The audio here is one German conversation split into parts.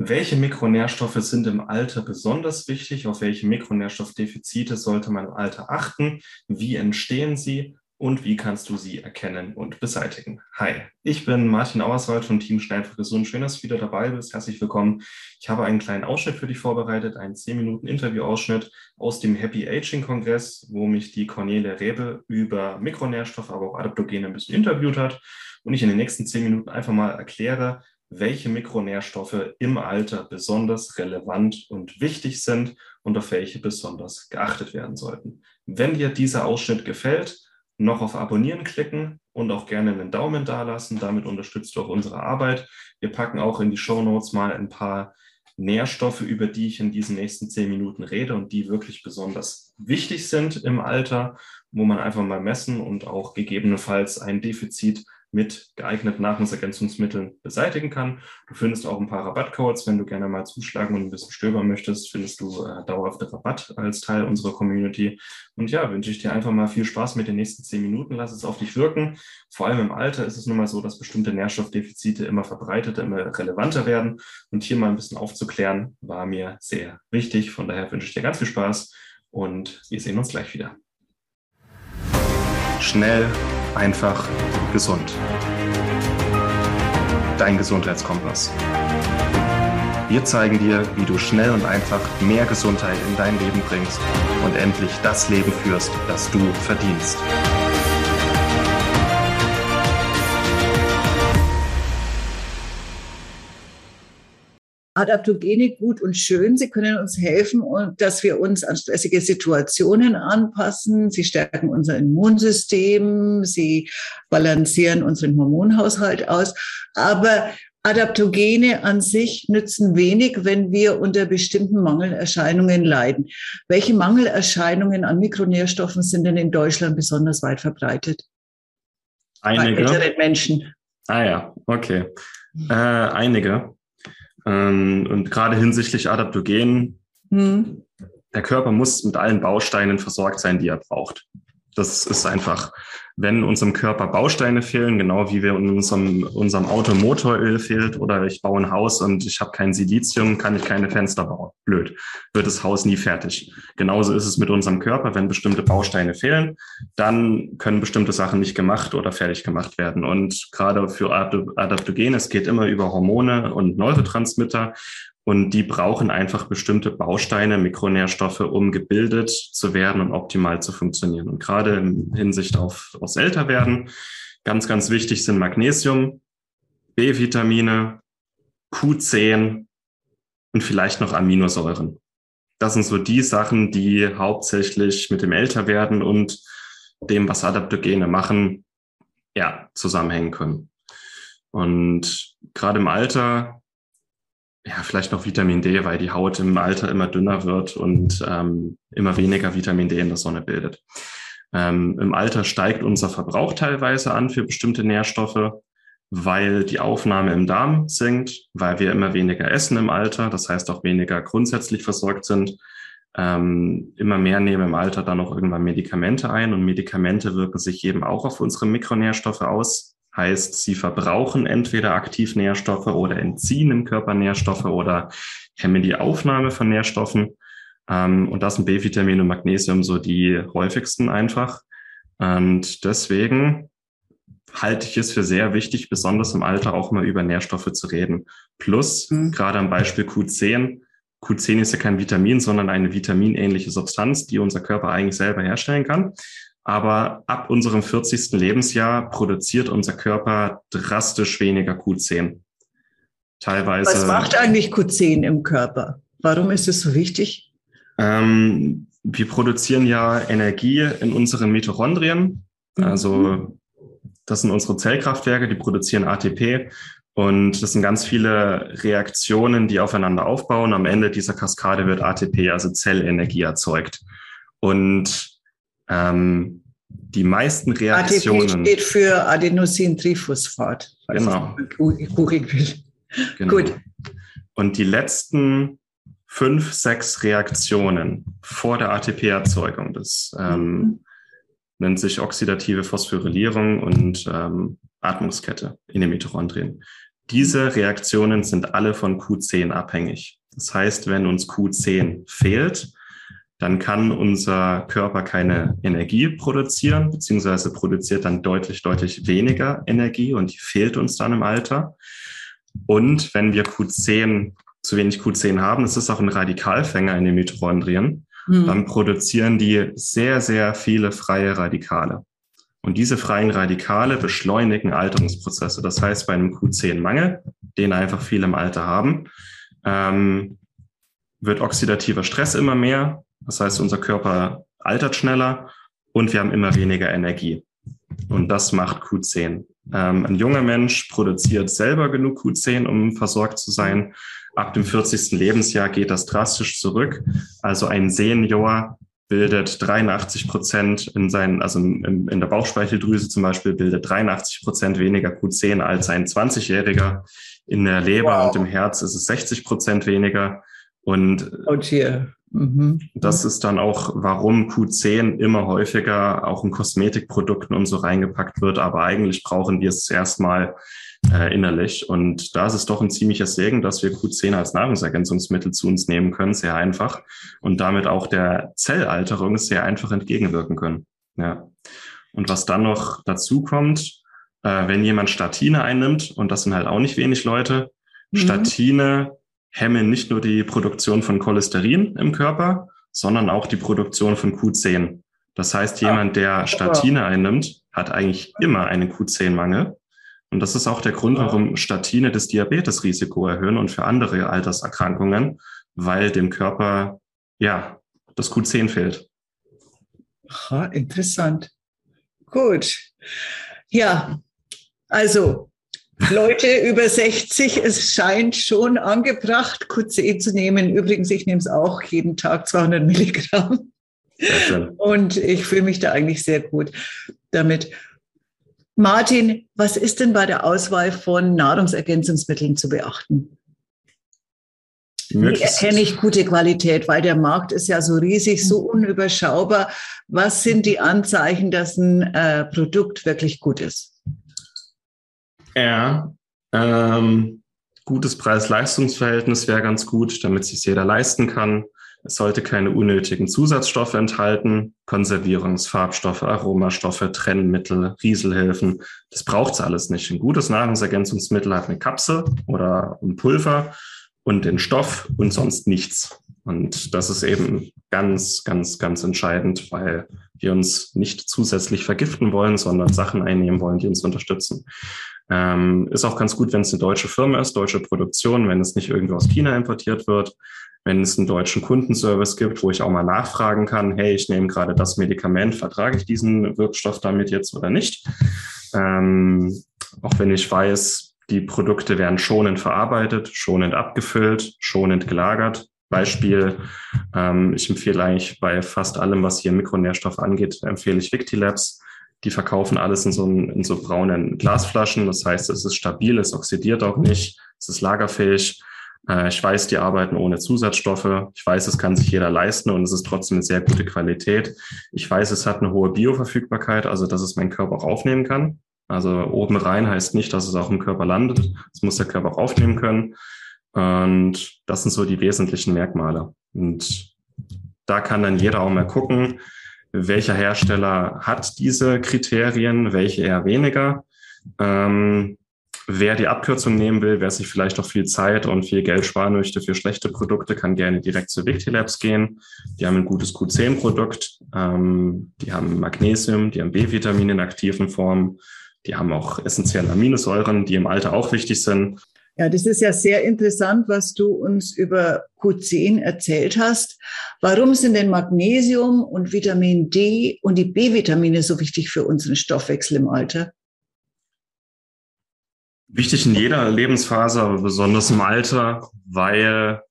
Welche Mikronährstoffe sind im Alter besonders wichtig? Auf welche Mikronährstoffdefizite sollte man im Alter achten? Wie entstehen sie? Und wie kannst du sie erkennen und beseitigen? Hi, ich bin Martin Auerswald von Team Schnell für Gesund. Schön, dass du wieder dabei bist. Herzlich willkommen. Ich habe einen kleinen Ausschnitt für dich vorbereitet, einen 10 Minuten Interviewausschnitt aus dem Happy Aging Kongress, wo mich die Cornelia Rebe über Mikronährstoffe, aber auch Adaptogene ein bisschen interviewt hat. Und ich in den nächsten 10 Minuten einfach mal erkläre, welche Mikronährstoffe im Alter besonders relevant und wichtig sind und auf welche besonders geachtet werden sollten. Wenn dir dieser Ausschnitt gefällt, noch auf Abonnieren klicken und auch gerne einen Daumen dalassen. Damit unterstützt du auch unsere Arbeit. Wir packen auch in die Show Notes mal ein paar Nährstoffe, über die ich in diesen nächsten zehn Minuten rede und die wirklich besonders wichtig sind im Alter, wo man einfach mal messen und auch gegebenenfalls ein Defizit mit geeigneten Nahrungsergänzungsmitteln beseitigen kann. Du findest auch ein paar Rabattcodes, wenn du gerne mal zuschlagen und ein bisschen stöbern möchtest, findest du äh, dauerhafte Rabatt als Teil unserer Community. Und ja, wünsche ich dir einfach mal viel Spaß mit den nächsten zehn Minuten. Lass es auf dich wirken. Vor allem im Alter ist es nun mal so, dass bestimmte Nährstoffdefizite immer verbreiteter, immer relevanter werden. Und hier mal ein bisschen aufzuklären, war mir sehr wichtig. Von daher wünsche ich dir ganz viel Spaß und wir sehen uns gleich wieder. Schnell einfach gesund. Dein Gesundheitskompass. Wir zeigen dir, wie du schnell und einfach mehr Gesundheit in dein Leben bringst und endlich das Leben führst, das du verdienst. Adaptogene gut und schön. Sie können uns helfen, dass wir uns an stressige Situationen anpassen. Sie stärken unser Immunsystem. Sie balancieren unseren Hormonhaushalt aus. Aber Adaptogene an sich nützen wenig, wenn wir unter bestimmten Mangelerscheinungen leiden. Welche Mangelerscheinungen an Mikronährstoffen sind denn in Deutschland besonders weit verbreitet? Einige. Bei älteren Menschen. Ah ja, okay. Äh, einige. Ähm, und gerade hinsichtlich Adaptogen, hm. der Körper muss mit allen Bausteinen versorgt sein, die er braucht. Das ist einfach wenn unserem Körper Bausteine fehlen, genau wie wir in unserem, unserem Auto Motoröl fehlt oder ich baue ein Haus und ich habe kein Silizium, kann ich keine Fenster bauen. Blöd. Wird das Haus nie fertig. Genauso ist es mit unserem Körper. Wenn bestimmte Bausteine fehlen, dann können bestimmte Sachen nicht gemacht oder fertig gemacht werden. Und gerade für Adaptogene, es geht immer über Hormone und Neurotransmitter. Und die brauchen einfach bestimmte Bausteine, Mikronährstoffe, um gebildet zu werden und optimal zu funktionieren. Und gerade in Hinsicht auf, aufs Älterwerden, ganz, ganz wichtig sind Magnesium, B-Vitamine, Q10 und vielleicht noch Aminosäuren. Das sind so die Sachen, die hauptsächlich mit dem Älterwerden und dem, was Adaptogene machen, ja, zusammenhängen können. Und gerade im Alter ja, vielleicht noch Vitamin D, weil die Haut im Alter immer dünner wird und ähm, immer weniger Vitamin D in der Sonne bildet. Ähm, Im Alter steigt unser Verbrauch teilweise an für bestimmte Nährstoffe, weil die Aufnahme im Darm sinkt, weil wir immer weniger essen im Alter, das heißt auch weniger grundsätzlich versorgt sind. Ähm, immer mehr nehmen im Alter dann auch irgendwann Medikamente ein und Medikamente wirken sich eben auch auf unsere Mikronährstoffe aus. Heißt, sie verbrauchen entweder aktiv Nährstoffe oder entziehen im Körper Nährstoffe oder hemmen die Aufnahme von Nährstoffen. Ähm, und das sind B-Vitamin und Magnesium so die häufigsten einfach. Und deswegen halte ich es für sehr wichtig, besonders im Alter auch mal über Nährstoffe zu reden. Plus, mhm. gerade am Beispiel Q10, Q10 ist ja kein Vitamin, sondern eine vitaminähnliche Substanz, die unser Körper eigentlich selber herstellen kann. Aber ab unserem 40. Lebensjahr produziert unser Körper drastisch weniger Q10. Teilweise. Was macht eigentlich Q10 im Körper? Warum ist es so wichtig? Ähm, wir produzieren ja Energie in unseren Mitochondrien. Mhm. Also das sind unsere Zellkraftwerke, die produzieren ATP. Und das sind ganz viele Reaktionen, die aufeinander aufbauen. Am Ende dieser Kaskade wird ATP, also Zellenergie, erzeugt. Und ähm, die meisten Reaktionen. ATP steht für Adenosintriphosphat. Genau. Genau. Gut. Und die letzten fünf, sechs Reaktionen vor der ATP-Erzeugung, das ähm, mhm. nennt sich oxidative Phosphorylierung und ähm, Atmungskette in den Mitochondrien. Diese Reaktionen sind alle von Q10 abhängig. Das heißt, wenn uns Q10 fehlt, dann kann unser Körper keine Energie produzieren, beziehungsweise produziert dann deutlich, deutlich weniger Energie und die fehlt uns dann im Alter. Und wenn wir Q10, zu wenig Q10 haben, das ist auch ein Radikalfänger in den Mitochondrien, mhm. dann produzieren die sehr, sehr viele freie Radikale. Und diese freien Radikale beschleunigen Alterungsprozesse. Das heißt, bei einem Q10-Mangel, den einfach viele im Alter haben, ähm, wird oxidativer Stress immer mehr. Das heißt, unser Körper altert schneller und wir haben immer weniger Energie. Und das macht Q10. Ähm, ein junger Mensch produziert selber genug Q10, um versorgt zu sein. Ab dem 40. Lebensjahr geht das drastisch zurück. Also ein Senior bildet 83 Prozent in seinen, also in, in der Bauchspeicheldrüse zum Beispiel, bildet 83 Prozent weniger Q10 als ein 20-Jähriger. In der Leber wow. und im Herz ist es 60 Prozent weniger. Und oh mhm. das ist dann auch, warum Q10 immer häufiger auch in Kosmetikprodukten und so reingepackt wird. Aber eigentlich brauchen wir es erstmal äh, innerlich. Und da ist es doch ein ziemlicher Segen, dass wir Q10 als Nahrungsergänzungsmittel zu uns nehmen können, sehr einfach. Und damit auch der Zellalterung sehr einfach entgegenwirken können. Ja. Und was dann noch dazu kommt, äh, wenn jemand Statine einnimmt, und das sind halt auch nicht wenig Leute, mhm. Statine hemmen nicht nur die Produktion von Cholesterin im Körper, sondern auch die Produktion von Q10. Das heißt, jemand, der Statine einnimmt, hat eigentlich immer einen Q10-Mangel. Und das ist auch der Grund, warum Statine das Diabetesrisiko erhöhen und für andere Alterserkrankungen, weil dem Körper, ja, das Q10 fehlt. Aha, interessant. Gut. Ja, also Leute über 60, es scheint schon angebracht, Q10 zu nehmen. Übrigens, ich nehme es auch jeden Tag 200 Milligramm. Und ich fühle mich da eigentlich sehr gut damit. Martin, was ist denn bei der Auswahl von Nahrungsergänzungsmitteln zu beachten? Wie erkenne ich gute Qualität? Weil der Markt ist ja so riesig, so unüberschaubar. Was sind die Anzeichen, dass ein äh, Produkt wirklich gut ist? Ja, ähm, gutes Preis-Leistungs-Verhältnis wäre ganz gut, damit sich jeder leisten kann. Es sollte keine unnötigen Zusatzstoffe enthalten, Konservierungsfarbstoffe, Aromastoffe, Trennmittel, Rieselhilfen. Das braucht's alles nicht. Ein gutes Nahrungsergänzungsmittel hat eine Kapsel oder ein Pulver und den Stoff und sonst nichts. Und das ist eben ganz, ganz, ganz entscheidend, weil wir uns nicht zusätzlich vergiften wollen, sondern Sachen einnehmen wollen, die uns unterstützen. Ähm, ist auch ganz gut, wenn es eine deutsche Firma ist, deutsche Produktion, wenn es nicht irgendwo aus China importiert wird wenn es einen deutschen Kundenservice gibt, wo ich auch mal nachfragen kann, hey, ich nehme gerade das Medikament, vertrage ich diesen Wirkstoff damit jetzt oder nicht? Ähm, auch wenn ich weiß, die Produkte werden schonend verarbeitet, schonend abgefüllt, schonend gelagert. Beispiel, ähm, ich empfehle eigentlich bei fast allem, was hier Mikronährstoff angeht, empfehle ich Victilabs. Die verkaufen alles in so, in so braunen Glasflaschen. Das heißt, es ist stabil, es oxidiert auch nicht, es ist lagerfähig. Äh, ich weiß, die arbeiten ohne Zusatzstoffe. Ich weiß, es kann sich jeder leisten und es ist trotzdem eine sehr gute Qualität. Ich weiß, es hat eine hohe Bioverfügbarkeit, also dass es mein Körper auch aufnehmen kann. Also oben rein heißt nicht, dass es auch im Körper landet. Es muss der Körper auch aufnehmen können. Und das sind so die wesentlichen Merkmale. Und da kann dann jeder auch mal gucken, welcher Hersteller hat diese Kriterien, welche eher weniger. Ähm, Wer die Abkürzung nehmen will, wer sich vielleicht auch viel Zeit und viel Geld sparen möchte für schlechte Produkte, kann gerne direkt zu Victilabs gehen. Die haben ein gutes Q10-Produkt. Ähm, die haben Magnesium, die haben B-Vitamine in aktiven Formen. Die haben auch essentielle Aminosäuren, die im Alter auch wichtig sind. Ja, das ist ja sehr interessant, was du uns über Q10 erzählt hast. Warum sind denn Magnesium und Vitamin D und die B-Vitamine so wichtig für unseren Stoffwechsel im Alter? Wichtig in jeder Lebensphase, aber besonders im Alter, weil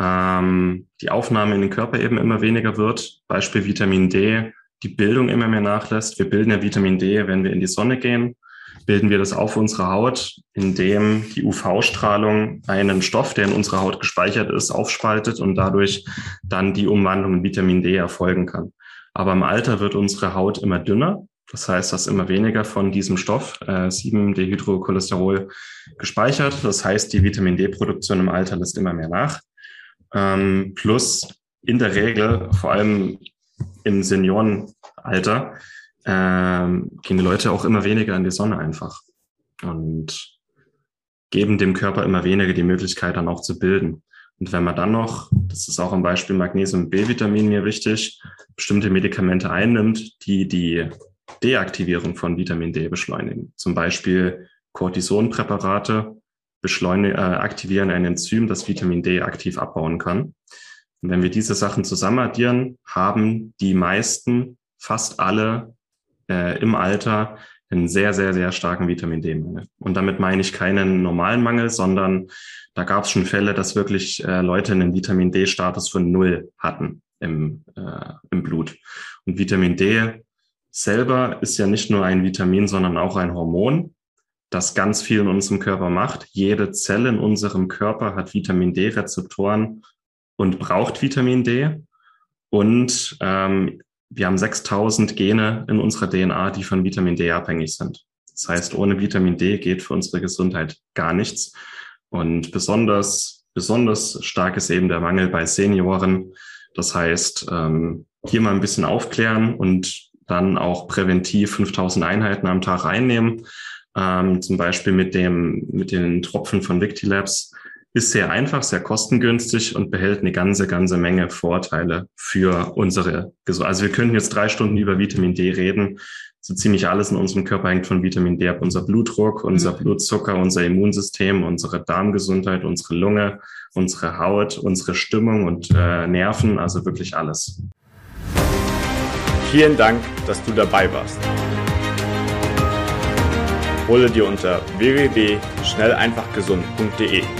ähm, die Aufnahme in den Körper eben immer weniger wird. Beispiel Vitamin D, die Bildung immer mehr nachlässt. Wir bilden ja Vitamin D, wenn wir in die Sonne gehen, bilden wir das auf unsere Haut, indem die UV-Strahlung einen Stoff, der in unserer Haut gespeichert ist, aufspaltet und dadurch dann die Umwandlung in Vitamin D erfolgen kann. Aber im Alter wird unsere Haut immer dünner Das heißt, dass immer weniger von diesem Stoff, äh, 7-Dehydrocholesterol, gespeichert. Das heißt, die Vitamin D-Produktion im Alter lässt immer mehr nach. Ähm, plus in der Regel, vor allem im Seniorenalter, ähm, gehen die Leute auch immer weniger in die Sonne einfach und geben dem Körper immer weniger die Möglichkeit, dann auch zu bilden. Und wenn man dann noch, das ist auch am Beispiel Magnesium B-Vitamin mir wichtig, bestimmte Medikamente einnimmt, die die Deaktivierung von Vitamin D beschleunigen. Zum Beispiel Cortisonpräparate äh, aktivieren ein Enzym, das Vitamin D aktiv abbauen kann. Und wenn wir diese Sachen zusammen addieren, haben die meisten, fast alle äh, im Alter einen sehr, sehr, sehr starken Vitamin D-Mangel. Und damit meine ich keinen normalen Mangel, sondern da gab es schon Fälle, dass wirklich äh, Leute einen Vitamin D-Status von null hatten im, äh, im Blut. Und Vitamin D selber ist ja nicht nur ein Vitamin, sondern auch ein Hormon, das ganz viel in unserem Körper macht. Jede Zelle in unserem Körper hat Vitamin D-Rezeptoren und braucht Vitamin D. Und ähm, wir haben 6000 Gene in unserer DNA, die von Vitamin D abhängig sind. Das heißt, ohne Vitamin D geht für unsere Gesundheit gar nichts. Und besonders, besonders stark ist eben der Mangel bei Senioren. Das heißt, ähm, hier mal ein bisschen aufklären und dann auch präventiv 5000 Einheiten am Tag einnehmen. Ähm, zum Beispiel mit dem, mit den Tropfen von Victilabs ist sehr einfach, sehr kostengünstig und behält eine ganze, ganze Menge Vorteile für unsere Gesundheit. Also wir könnten jetzt drei Stunden über Vitamin D reden. So ziemlich alles in unserem Körper hängt von Vitamin D ab. Unser Blutdruck, unser mhm. Blutzucker, unser Immunsystem, unsere Darmgesundheit, unsere Lunge, unsere Haut, unsere Stimmung und äh, Nerven, also wirklich alles. Vielen Dank, dass du dabei warst. Hole dir unter www.schnelleinfachgesund.de